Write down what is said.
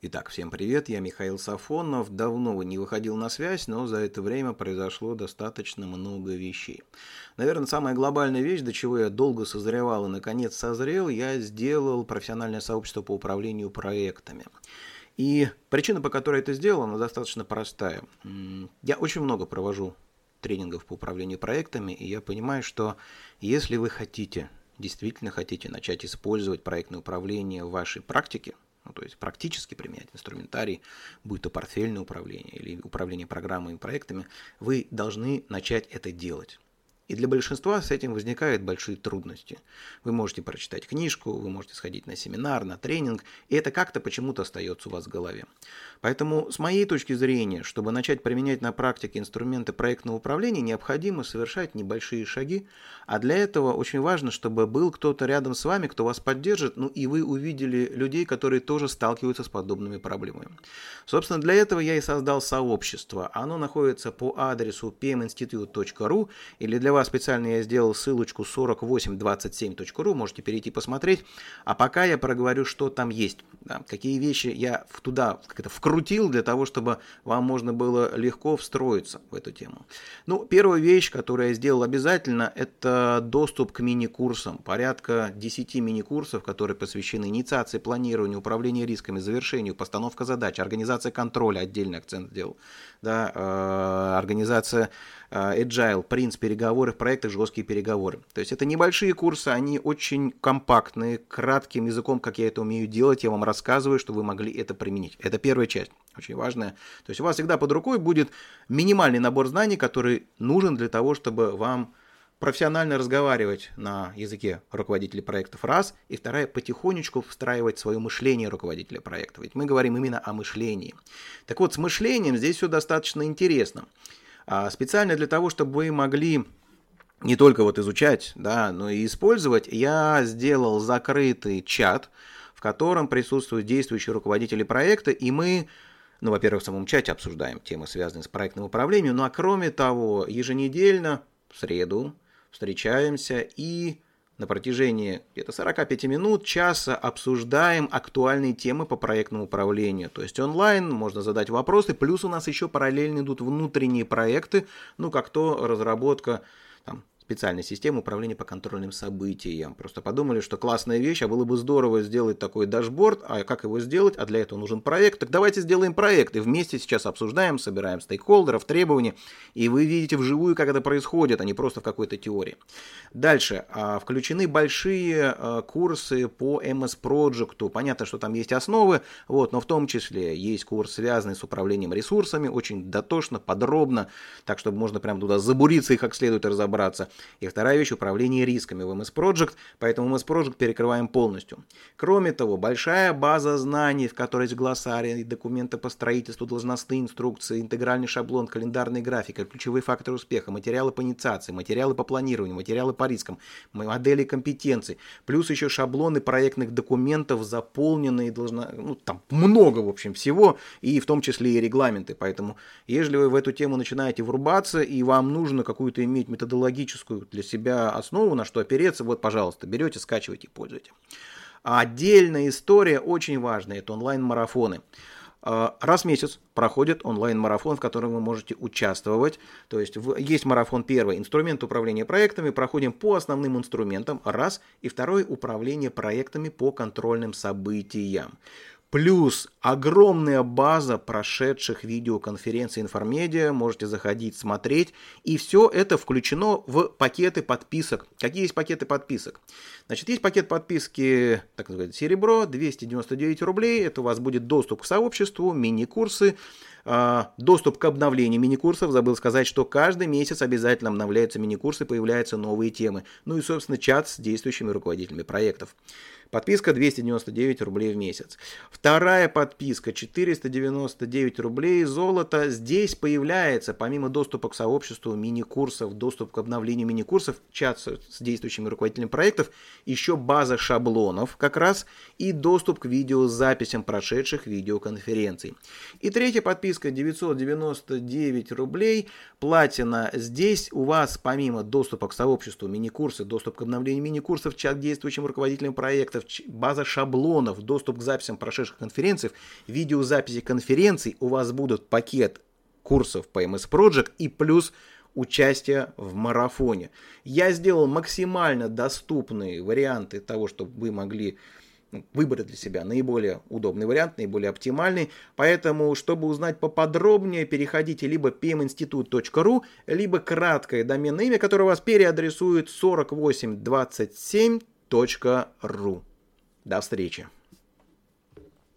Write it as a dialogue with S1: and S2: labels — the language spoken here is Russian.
S1: Итак, всем привет, я Михаил Сафонов. Давно не выходил на связь, но за это время произошло достаточно много вещей. Наверное, самая глобальная вещь, до чего я долго созревал и наконец созрел, я сделал профессиональное сообщество по управлению проектами. И причина, по которой это сделал, она достаточно простая. Я очень много провожу тренингов по управлению проектами, и я понимаю, что если вы хотите, действительно хотите начать использовать проектное управление в вашей практике, ну, то есть практически применять инструментарий, будь то портфельное управление или управление программами и проектами, вы должны начать это делать. И для большинства с этим возникают большие трудности. Вы можете прочитать книжку, вы можете сходить на семинар, на тренинг, и это как-то почему-то остается у вас в голове. Поэтому с моей точки зрения, чтобы начать применять на практике инструменты проектного управления, необходимо совершать небольшие шаги, а для этого очень важно, чтобы был кто-то рядом с вами, кто вас поддержит, ну и вы увидели людей, которые тоже сталкиваются с подобными проблемами. Собственно, для этого я и создал сообщество. Оно находится по адресу pminstitute.ru или для вас специально я сделал ссылочку 4827.ru, можете перейти посмотреть. А пока я проговорю, что там есть, да, какие вещи я туда как это, вкрутил для того, чтобы вам можно было легко встроиться в эту тему. Ну, первая вещь, которую я сделал обязательно, это доступ к мини-курсам. Порядка 10 мини-курсов, которые посвящены инициации, планированию, управлению рисками, завершению, постановка задач, организация контроля, отдельный акцент сделал, да, э, организация э, agile, принц переговоры в проектах, жесткие переговоры. То есть это небольшие курсы, они очень компактные, кратким языком, как я это умею делать, я вам рассказываю, что вы могли это применить. Это первая часть, очень важная. То есть у вас всегда под рукой будет минимальный набор знаний, который нужен для того, чтобы вам профессионально разговаривать на языке руководителей проектов раз, и вторая потихонечку встраивать свое мышление руководителя проекта. Ведь мы говорим именно о мышлении. Так вот, с мышлением здесь все достаточно интересно. А специально для того, чтобы вы могли не только вот изучать, да, но и использовать, я сделал закрытый чат, в котором присутствуют действующие руководители проекта, и мы ну, во-первых, в самом чате обсуждаем темы, связанные с проектным управлением, ну а кроме того, еженедельно, в среду, встречаемся и на протяжении где-то 45 минут, часа обсуждаем актуальные темы по проектному управлению. То есть онлайн, можно задать вопросы, плюс у нас еще параллельно идут внутренние проекты, ну как то разработка там, специальной системы управления по контрольным событиям. Просто подумали, что классная вещь, а было бы здорово сделать такой дашборд, а как его сделать, а для этого нужен проект. Так давайте сделаем проект, и вместе сейчас обсуждаем, собираем стейкхолдеров, требования, и вы видите вживую, как это происходит, а не просто в какой-то теории. Дальше, а, включены большие а, курсы по MS Project. Понятно, что там есть основы, вот, но в том числе есть курс, связанный с управлением ресурсами, очень дотошно, подробно, так, чтобы можно прям туда забуриться их как следует и разобраться. И вторая вещь – управление рисками в MS Project, поэтому MS Project перекрываем полностью. Кроме того, большая база знаний, в которой есть глоссарий, документы по строительству, должностные инструкции, интегральный шаблон, календарный график, ключевые факторы успеха, материалы по инициации, материалы по планированию, материалы по рискам, модели компетенций, плюс еще шаблоны проектных документов, заполненные, должно, ну, там много, в общем, всего, и в том числе и регламенты. Поэтому, если вы в эту тему начинаете врубаться, и вам нужно какую-то иметь методологическую логическую для себя основу, на что опереться, вот, пожалуйста, берете, скачивайте и отдельная история, очень важная, это онлайн-марафоны. А, раз в месяц проходит онлайн-марафон, в котором вы можете участвовать. То есть есть марафон первый, инструмент управления проектами, проходим по основным инструментам, раз, и второй, управление проектами по контрольным событиям. Плюс огромная база прошедших видеоконференций информедиа, можете заходить, смотреть. И все это включено в пакеты подписок. Какие есть пакеты подписок? Значит, есть пакет подписки, так называемый серебро, 299 рублей. Это у вас будет доступ к сообществу, мини-курсы, а, доступ к обновлению мини-курсов. Забыл сказать, что каждый месяц обязательно обновляются мини-курсы, появляются новые темы. Ну и, собственно, чат с действующими руководителями проектов. Подписка 299 рублей в месяц. Вторая подписка 499 рублей золото. Здесь появляется, помимо доступа к сообществу мини-курсов, доступ к обновлению мини-курсов, чат с действующими руководителями проектов, еще база шаблонов как раз и доступ к видеозаписям прошедших видеоконференций. И третья подписка 999 рублей. Платина. Здесь у вас помимо доступа к сообществу мини-курсы, доступ к обновлению мини-курсов, чат к действующим руководителям проектов, база шаблонов, доступ к записям прошедших конференций, видеозаписи конференций. У вас будут пакет курсов по MS Project и плюс участие в марафоне. Я сделал максимально доступные варианты того, чтобы вы могли ну, выбрать для себя наиболее удобный вариант, наиболее оптимальный. Поэтому, чтобы узнать поподробнее, переходите либо pminstitute.ru, либо краткое доменное имя, которое вас переадресует 4827.ru. До встречи!